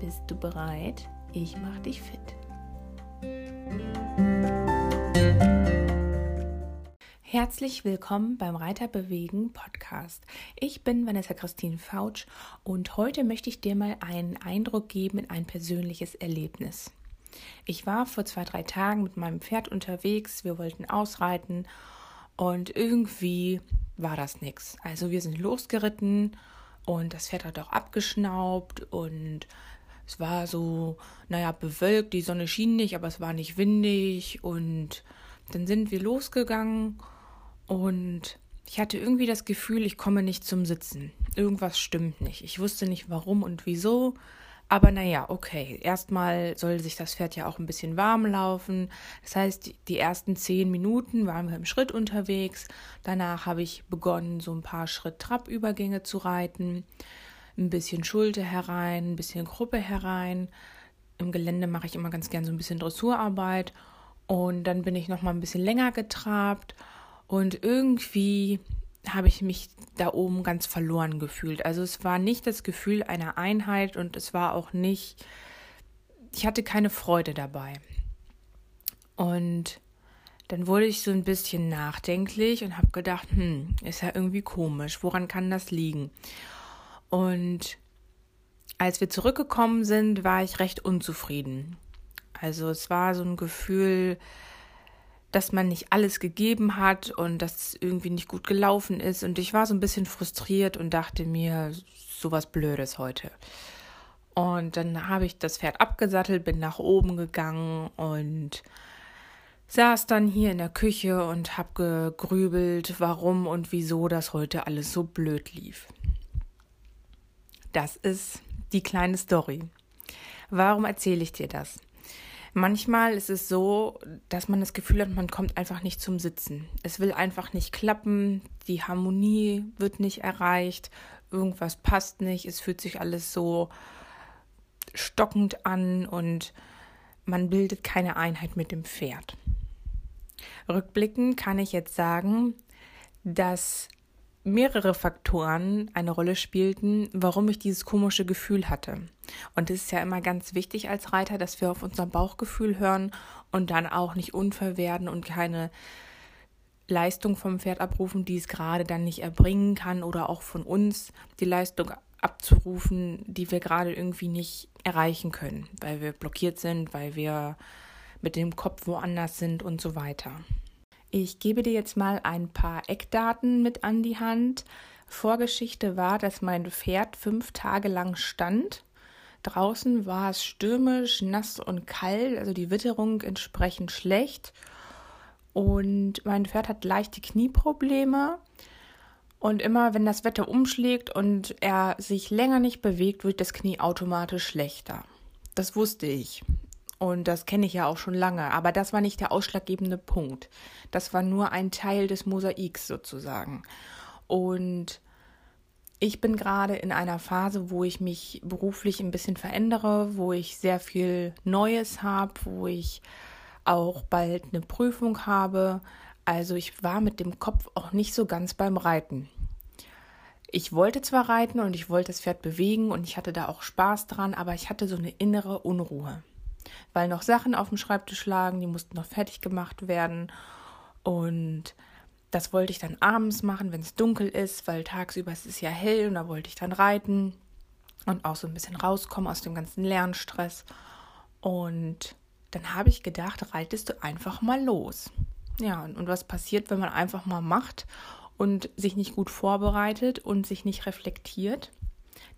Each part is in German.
Bist du bereit? Ich mach dich fit. Herzlich willkommen beim Reiter bewegen Podcast. Ich bin Vanessa Christine Fautsch und heute möchte ich dir mal einen Eindruck geben in ein persönliches Erlebnis. Ich war vor zwei, drei Tagen mit meinem Pferd unterwegs, wir wollten ausreiten und irgendwie war das nichts. Also wir sind losgeritten und das Pferd hat auch abgeschnaubt und es war so, naja, bewölkt, die Sonne schien nicht, aber es war nicht windig. Und dann sind wir losgegangen und ich hatte irgendwie das Gefühl, ich komme nicht zum Sitzen. Irgendwas stimmt nicht. Ich wusste nicht warum und wieso. Aber naja, okay. Erstmal soll sich das Pferd ja auch ein bisschen warm laufen. Das heißt, die ersten zehn Minuten waren wir im Schritt unterwegs. Danach habe ich begonnen, so ein paar Schritt-Trab-Übergänge zu reiten ein bisschen Schulter herein, ein bisschen Gruppe herein. Im Gelände mache ich immer ganz gern so ein bisschen Dressurarbeit. Und dann bin ich noch mal ein bisschen länger getrabt. Und irgendwie habe ich mich da oben ganz verloren gefühlt. Also es war nicht das Gefühl einer Einheit und es war auch nicht, ich hatte keine Freude dabei. Und dann wurde ich so ein bisschen nachdenklich und habe gedacht, hm, ist ja irgendwie komisch, woran kann das liegen? Und als wir zurückgekommen sind, war ich recht unzufrieden. Also es war so ein Gefühl, dass man nicht alles gegeben hat und dass es irgendwie nicht gut gelaufen ist. Und ich war so ein bisschen frustriert und dachte mir, sowas Blödes heute. Und dann habe ich das Pferd abgesattelt, bin nach oben gegangen und saß dann hier in der Küche und habe gegrübelt, warum und wieso das heute alles so blöd lief. Das ist die kleine Story. Warum erzähle ich dir das? Manchmal ist es so, dass man das Gefühl hat, man kommt einfach nicht zum Sitzen. Es will einfach nicht klappen, die Harmonie wird nicht erreicht, irgendwas passt nicht, es fühlt sich alles so stockend an und man bildet keine Einheit mit dem Pferd. Rückblickend kann ich jetzt sagen, dass mehrere Faktoren eine Rolle spielten, warum ich dieses komische Gefühl hatte. Und es ist ja immer ganz wichtig als Reiter, dass wir auf unser Bauchgefühl hören und dann auch nicht unfair werden und keine Leistung vom Pferd abrufen, die es gerade dann nicht erbringen kann oder auch von uns die Leistung abzurufen, die wir gerade irgendwie nicht erreichen können, weil wir blockiert sind, weil wir mit dem Kopf woanders sind und so weiter. Ich gebe dir jetzt mal ein paar Eckdaten mit an die Hand. Vorgeschichte war, dass mein Pferd fünf Tage lang stand. Draußen war es stürmisch, nass und kalt, also die Witterung entsprechend schlecht. Und mein Pferd hat leichte Knieprobleme. Und immer wenn das Wetter umschlägt und er sich länger nicht bewegt, wird das Knie automatisch schlechter. Das wusste ich. Und das kenne ich ja auch schon lange. Aber das war nicht der ausschlaggebende Punkt. Das war nur ein Teil des Mosaiks sozusagen. Und ich bin gerade in einer Phase, wo ich mich beruflich ein bisschen verändere, wo ich sehr viel Neues habe, wo ich auch bald eine Prüfung habe. Also ich war mit dem Kopf auch nicht so ganz beim Reiten. Ich wollte zwar reiten und ich wollte das Pferd bewegen und ich hatte da auch Spaß dran, aber ich hatte so eine innere Unruhe weil noch Sachen auf dem Schreibtisch lagen, die mussten noch fertig gemacht werden. Und das wollte ich dann abends machen, wenn es dunkel ist, weil tagsüber ist es ja hell und da wollte ich dann reiten und auch so ein bisschen rauskommen aus dem ganzen Lernstress. Und dann habe ich gedacht, reitest du einfach mal los. Ja, und was passiert, wenn man einfach mal macht und sich nicht gut vorbereitet und sich nicht reflektiert?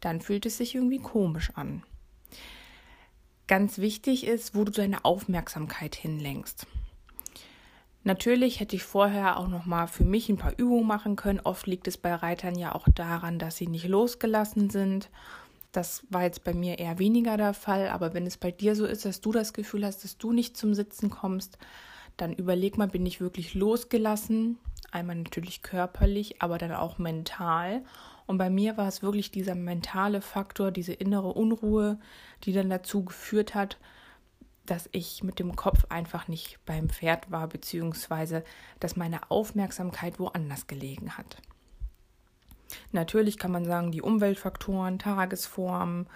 Dann fühlt es sich irgendwie komisch an ganz wichtig ist, wo du deine Aufmerksamkeit hinlenkst. Natürlich hätte ich vorher auch noch mal für mich ein paar Übungen machen können. Oft liegt es bei Reitern ja auch daran, dass sie nicht losgelassen sind, Das war jetzt bei mir eher weniger der Fall, aber wenn es bei dir so ist, dass du das Gefühl hast, dass du nicht zum Sitzen kommst, dann überleg mal, bin ich wirklich losgelassen? Einmal natürlich körperlich, aber dann auch mental. Und bei mir war es wirklich dieser mentale Faktor, diese innere Unruhe, die dann dazu geführt hat, dass ich mit dem Kopf einfach nicht beim Pferd war, beziehungsweise dass meine Aufmerksamkeit woanders gelegen hat. Natürlich kann man sagen, die Umweltfaktoren, Tagesform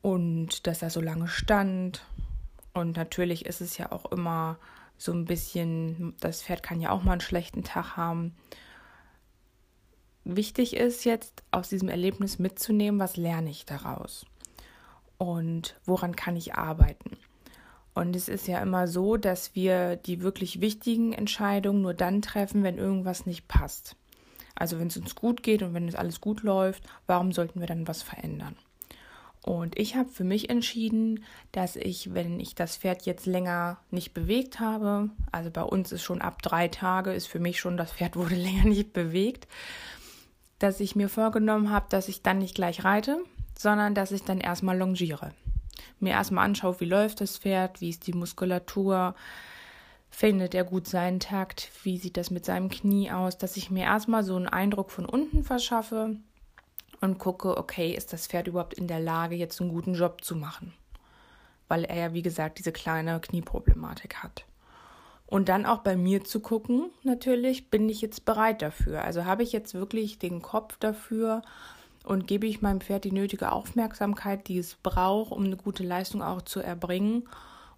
und dass er so lange stand. Und natürlich ist es ja auch immer so ein bisschen, das Pferd kann ja auch mal einen schlechten Tag haben. Wichtig ist jetzt aus diesem Erlebnis mitzunehmen, was lerne ich daraus und woran kann ich arbeiten. Und es ist ja immer so, dass wir die wirklich wichtigen Entscheidungen nur dann treffen, wenn irgendwas nicht passt. Also wenn es uns gut geht und wenn es alles gut läuft, warum sollten wir dann was verändern? Und ich habe für mich entschieden, dass ich, wenn ich das Pferd jetzt länger nicht bewegt habe, also bei uns ist schon ab drei Tage, ist für mich schon, das Pferd wurde länger nicht bewegt, dass ich mir vorgenommen habe, dass ich dann nicht gleich reite, sondern dass ich dann erstmal longiere. Mir erstmal anschaue, wie läuft das Pferd, wie ist die Muskulatur, findet er gut seinen Takt, wie sieht das mit seinem Knie aus, dass ich mir erstmal so einen Eindruck von unten verschaffe und gucke, okay, ist das Pferd überhaupt in der Lage, jetzt einen guten Job zu machen? Weil er ja, wie gesagt, diese kleine Knieproblematik hat. Und dann auch bei mir zu gucken, natürlich, bin ich jetzt bereit dafür? Also habe ich jetzt wirklich den Kopf dafür und gebe ich meinem Pferd die nötige Aufmerksamkeit, die es braucht, um eine gute Leistung auch zu erbringen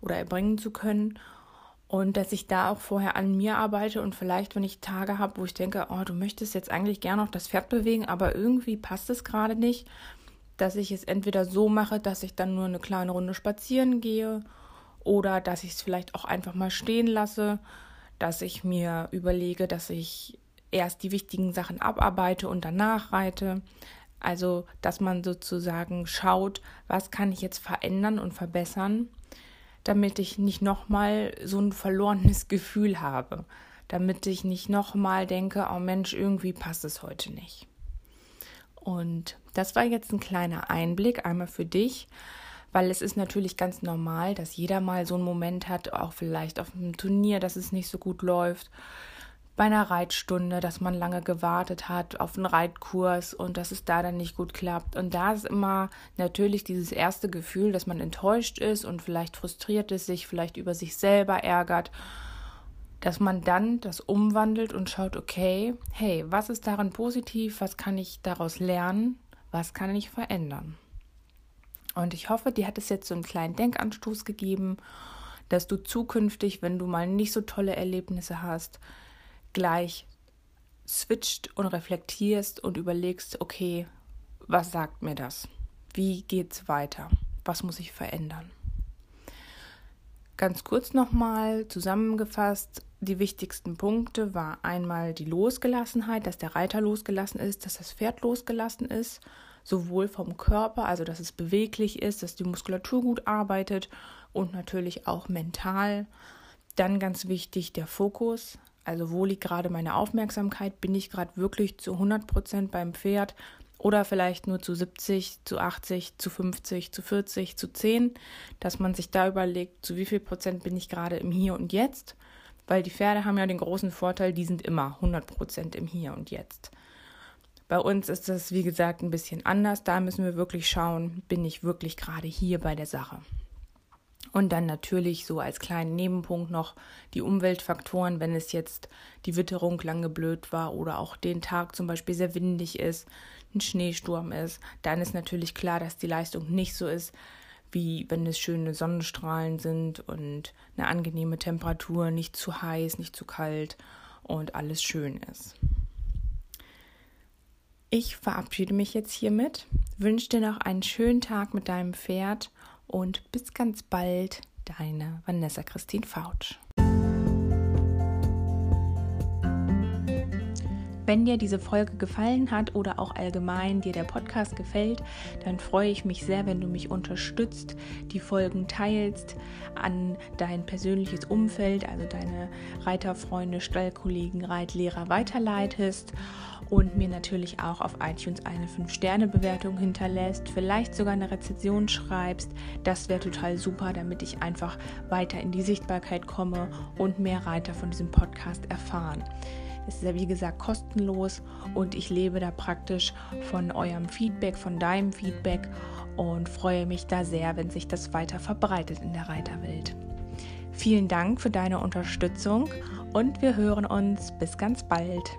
oder erbringen zu können? Und dass ich da auch vorher an mir arbeite und vielleicht, wenn ich Tage habe, wo ich denke, oh, du möchtest jetzt eigentlich gerne noch das Pferd bewegen, aber irgendwie passt es gerade nicht, dass ich es entweder so mache, dass ich dann nur eine kleine Runde spazieren gehe oder dass ich es vielleicht auch einfach mal stehen lasse, dass ich mir überlege, dass ich erst die wichtigen Sachen abarbeite und danach reite. Also, dass man sozusagen schaut, was kann ich jetzt verändern und verbessern damit ich nicht nochmal so ein verlorenes Gefühl habe, damit ich nicht nochmal denke, oh Mensch, irgendwie passt es heute nicht. Und das war jetzt ein kleiner Einblick einmal für dich, weil es ist natürlich ganz normal, dass jeder mal so einen Moment hat, auch vielleicht auf einem Turnier, dass es nicht so gut läuft bei einer Reitstunde, dass man lange gewartet hat auf einen Reitkurs und dass es da dann nicht gut klappt. Und da ist immer natürlich dieses erste Gefühl, dass man enttäuscht ist und vielleicht frustriert ist, sich vielleicht über sich selber ärgert, dass man dann das umwandelt und schaut, okay, hey, was ist daran positiv, was kann ich daraus lernen, was kann ich verändern. Und ich hoffe, dir hat es jetzt so einen kleinen Denkanstoß gegeben, dass du zukünftig, wenn du mal nicht so tolle Erlebnisse hast, gleich switcht und reflektierst und überlegst, okay, was sagt mir das? Wie geht's weiter? Was muss ich verändern? Ganz kurz nochmal zusammengefasst, die wichtigsten Punkte war einmal die Losgelassenheit, dass der Reiter losgelassen ist, dass das Pferd losgelassen ist, sowohl vom Körper, also dass es beweglich ist, dass die Muskulatur gut arbeitet und natürlich auch mental. Dann ganz wichtig der Fokus, also wo liegt gerade meine Aufmerksamkeit? Bin ich gerade wirklich zu 100 Prozent beim Pferd oder vielleicht nur zu 70, zu 80, zu 50, zu 40, zu 10? Dass man sich da überlegt, zu wie viel Prozent bin ich gerade im Hier und Jetzt? Weil die Pferde haben ja den großen Vorteil, die sind immer 100 Prozent im Hier und Jetzt. Bei uns ist das, wie gesagt, ein bisschen anders. Da müssen wir wirklich schauen, bin ich wirklich gerade hier bei der Sache. Und dann natürlich so als kleinen Nebenpunkt noch die Umweltfaktoren, wenn es jetzt die Witterung lange blöd war oder auch den Tag zum Beispiel sehr windig ist, ein Schneesturm ist, dann ist natürlich klar, dass die Leistung nicht so ist, wie wenn es schöne Sonnenstrahlen sind und eine angenehme Temperatur, nicht zu heiß, nicht zu kalt und alles schön ist. Ich verabschiede mich jetzt hiermit, wünsche dir noch einen schönen Tag mit deinem Pferd und bis ganz bald, deine Vanessa Christine Fautsch. Wenn dir diese Folge gefallen hat oder auch allgemein dir der Podcast gefällt, dann freue ich mich sehr, wenn du mich unterstützt, die Folgen teilst, an dein persönliches Umfeld, also deine Reiterfreunde, Stallkollegen, Reitlehrer weiterleitest und mir natürlich auch auf iTunes eine 5-Sterne-Bewertung hinterlässt, vielleicht sogar eine Rezension schreibst. Das wäre total super, damit ich einfach weiter in die Sichtbarkeit komme und mehr Reiter von diesem Podcast erfahren. Es ist ja wie gesagt kostenlos und ich lebe da praktisch von eurem Feedback, von deinem Feedback und freue mich da sehr, wenn sich das weiter verbreitet in der Reiterwelt. Vielen Dank für deine Unterstützung und wir hören uns bis ganz bald.